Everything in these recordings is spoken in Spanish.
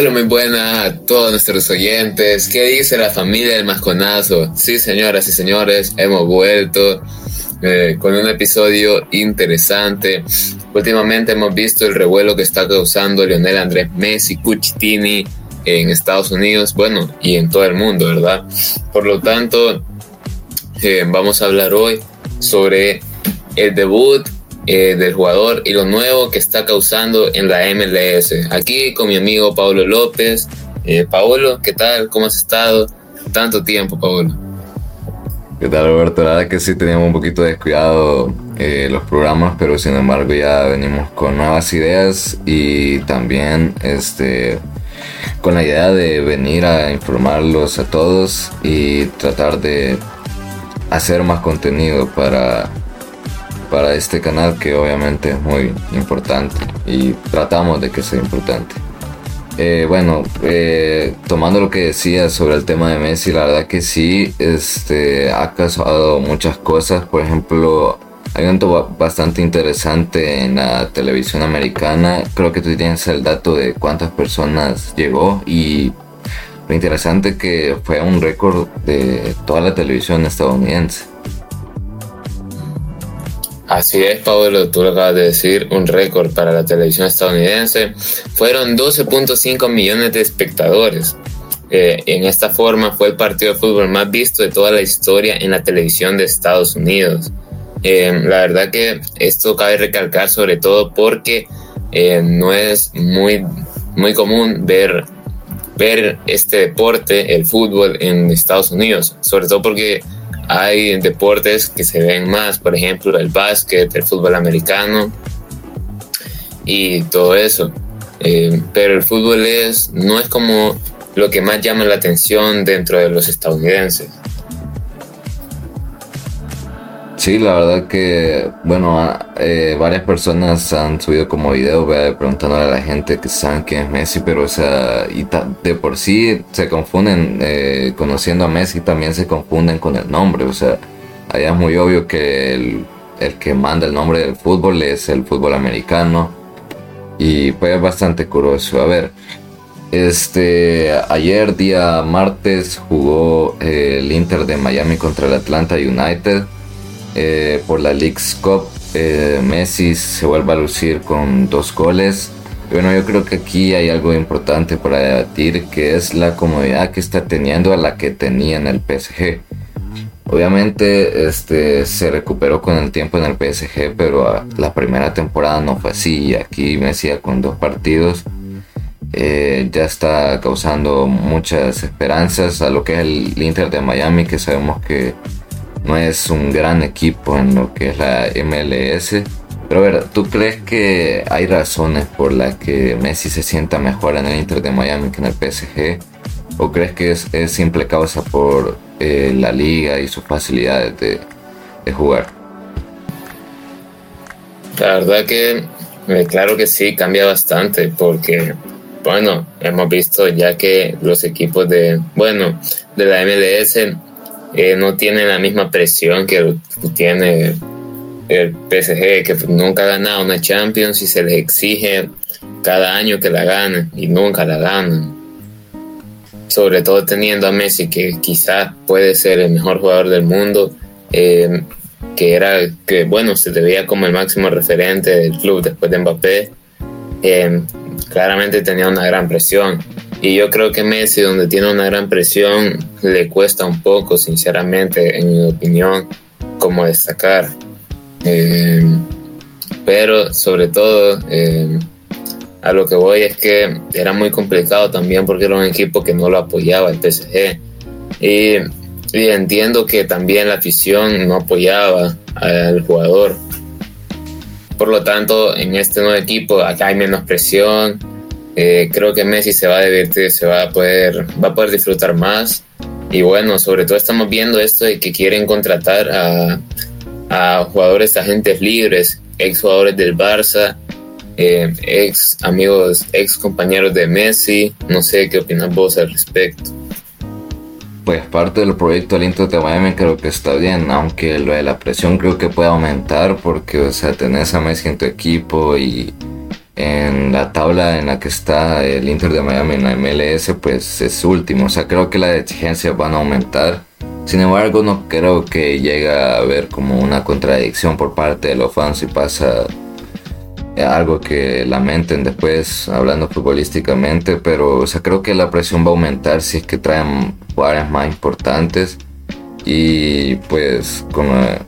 Hola, muy buena a todos nuestros oyentes. ¿Qué dice la familia del Masconazo? Sí, señoras y señores, hemos vuelto eh, con un episodio interesante. Últimamente hemos visto el revuelo que está causando Lionel Andrés Messi, Cuchitini en Estados Unidos, bueno, y en todo el mundo, ¿verdad? Por lo tanto, eh, vamos a hablar hoy sobre el debut eh, del jugador y lo nuevo que está causando en la MLS. Aquí con mi amigo Pablo López. Eh, Paolo, ¿qué tal? ¿Cómo has estado? Tanto tiempo, Paolo. ¿Qué tal, Roberto? La verdad que sí teníamos un poquito descuidado eh, los programas, pero sin embargo ya venimos con nuevas ideas y también este con la idea de venir a informarlos a todos y tratar de hacer más contenido para, para este canal que obviamente es muy importante y tratamos de que sea importante. Eh, bueno, eh, tomando lo que decía sobre el tema de Messi, la verdad que sí, este, ha causado muchas cosas. Por ejemplo, hay un evento bastante interesante en la televisión americana. Creo que tú tienes el dato de cuántas personas llegó y lo interesante que fue un récord de toda la televisión estadounidense. Así es, Pablo, tú lo acabas de decir, un récord para la televisión estadounidense. Fueron 12.5 millones de espectadores. Eh, en esta forma fue el partido de fútbol más visto de toda la historia en la televisión de Estados Unidos. Eh, la verdad que esto cabe recalcar sobre todo porque eh, no es muy, muy común ver ver este deporte, el fútbol en Estados Unidos, sobre todo porque hay deportes que se ven más, por ejemplo, el básquet, el fútbol americano y todo eso. Eh, pero el fútbol es, no es como lo que más llama la atención dentro de los estadounidenses. Sí, la verdad que, bueno, eh, varias personas han subido como video preguntándole a la gente que saben quién es Messi, pero o sea, y de por sí se confunden, eh, conociendo a Messi también se confunden con el nombre, o sea, allá es muy obvio que el, el que manda el nombre del fútbol es el fútbol americano y fue bastante curioso. A ver, este, ayer día martes jugó el Inter de Miami contra el Atlanta United. Eh, por la League's Cup. Eh, Messi se vuelve a lucir con dos goles. bueno, yo creo que aquí hay algo importante para debatir, que es la comodidad que está teniendo a la que tenía en el PSG. Obviamente este, se recuperó con el tiempo en el PSG, pero la primera temporada no fue así. Aquí Messi con dos partidos eh, ya está causando muchas esperanzas a lo que es el Inter de Miami, que sabemos que no es un gran equipo en lo que es la MLS. Pero a ver, ¿tú crees que hay razones por las que Messi se sienta mejor en el Inter de Miami que en el PSG? ¿O crees que es, simple causa por eh, la liga y sus facilidades de, jugar? La verdad que, eh, claro que sí, cambia bastante porque, bueno, hemos visto ya que los equipos de, bueno, de la MLS eh, no tiene la misma presión que tiene el PSG, que nunca ha ganado una Champions y se les exige cada año que la ganen y nunca la ganan. Sobre todo teniendo a Messi, que quizás puede ser el mejor jugador del mundo, eh, que era, que bueno, se te veía como el máximo referente del club después de Mbappé, eh, claramente tenía una gran presión. Y yo creo que Messi, donde tiene una gran presión, le cuesta un poco, sinceramente, en mi opinión, como destacar. Eh, pero sobre todo, eh, a lo que voy es que era muy complicado también porque era un equipo que no lo apoyaba el PSG. Y, y entiendo que también la afición no apoyaba al jugador. Por lo tanto, en este nuevo equipo acá hay menos presión, eh, creo que Messi se va a divertir, se va a poder, va a poder disfrutar más. Y bueno, sobre todo estamos viendo esto de que quieren contratar a, jugadores, agentes libres, ex jugadores del Barça, eh, ex amigos, ex compañeros de Messi. No sé qué opinas vos al respecto. Pues parte del proyecto Inter de Miami creo que está bien, aunque lo de la presión creo que puede aumentar porque, o sea, tenés a Messi en tu equipo y en la tabla en la que está el Inter de Miami en la MLS, pues es último. O sea, creo que las exigencias van a aumentar. Sin embargo, no creo que llegue a haber como una contradicción por parte de los fans y pasa algo que lamenten después hablando futbolísticamente, pero o sea, creo que la presión va a aumentar si es que traen jugadores más importantes y pues con la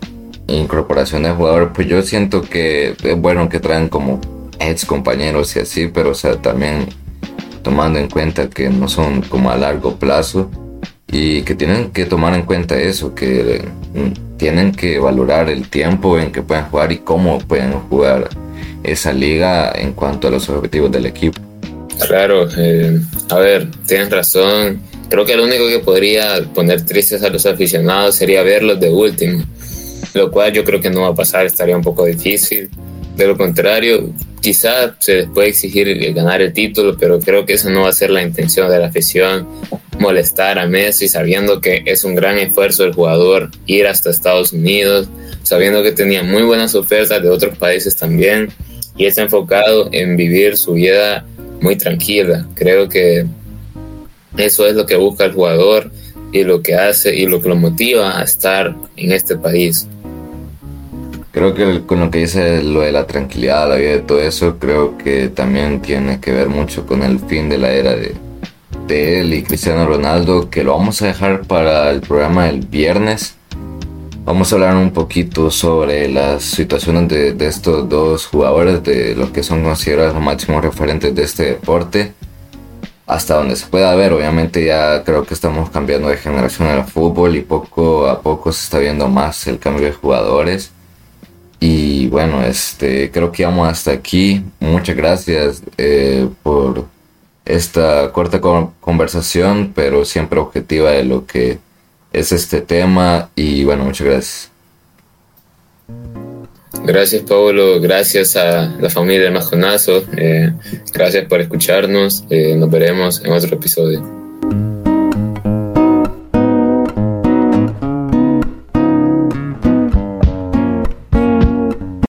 incorporación de jugadores, pues yo siento que es bueno que traen como ex compañeros y así, pero o sea, también tomando en cuenta que no son como a largo plazo y que tienen que tomar en cuenta eso, que mm, tienen que valorar el tiempo en que pueden jugar y cómo pueden jugar esa liga en cuanto a los objetivos del equipo. Claro, eh, a ver, tienes razón. Creo que lo único que podría poner tristes a los aficionados sería verlos de último, lo cual yo creo que no va a pasar, estaría un poco difícil. De lo contrario, quizá se les puede exigir ganar el título, pero creo que eso no va a ser la intención de la afición, molestar a Messi sabiendo que es un gran esfuerzo el jugador ir hasta Estados Unidos, sabiendo que tenía muy buenas ofertas de otros países también y está enfocado en vivir su vida muy tranquila. Creo que eso es lo que busca el jugador y lo que hace y lo que lo motiva a estar en este país. Creo que con lo que dice lo de la tranquilidad, la vida y todo eso, creo que también tiene que ver mucho con el fin de la era de, él y Cristiano Ronaldo, que lo vamos a dejar para el programa del viernes. Vamos a hablar un poquito sobre las situaciones de, de estos dos jugadores, de los que son considerados los máximos referentes de este deporte hasta donde se pueda ver. Obviamente ya creo que estamos cambiando de generación en fútbol y poco a poco se está viendo más el cambio de jugadores. Y bueno, este, creo que vamos hasta aquí. Muchas gracias eh, por esta corta conversación, pero siempre objetiva de lo que es este tema. Y bueno, muchas gracias. Gracias, Pablo. Gracias a la familia del Majonazo. Eh, gracias por escucharnos. Eh, nos veremos en otro episodio.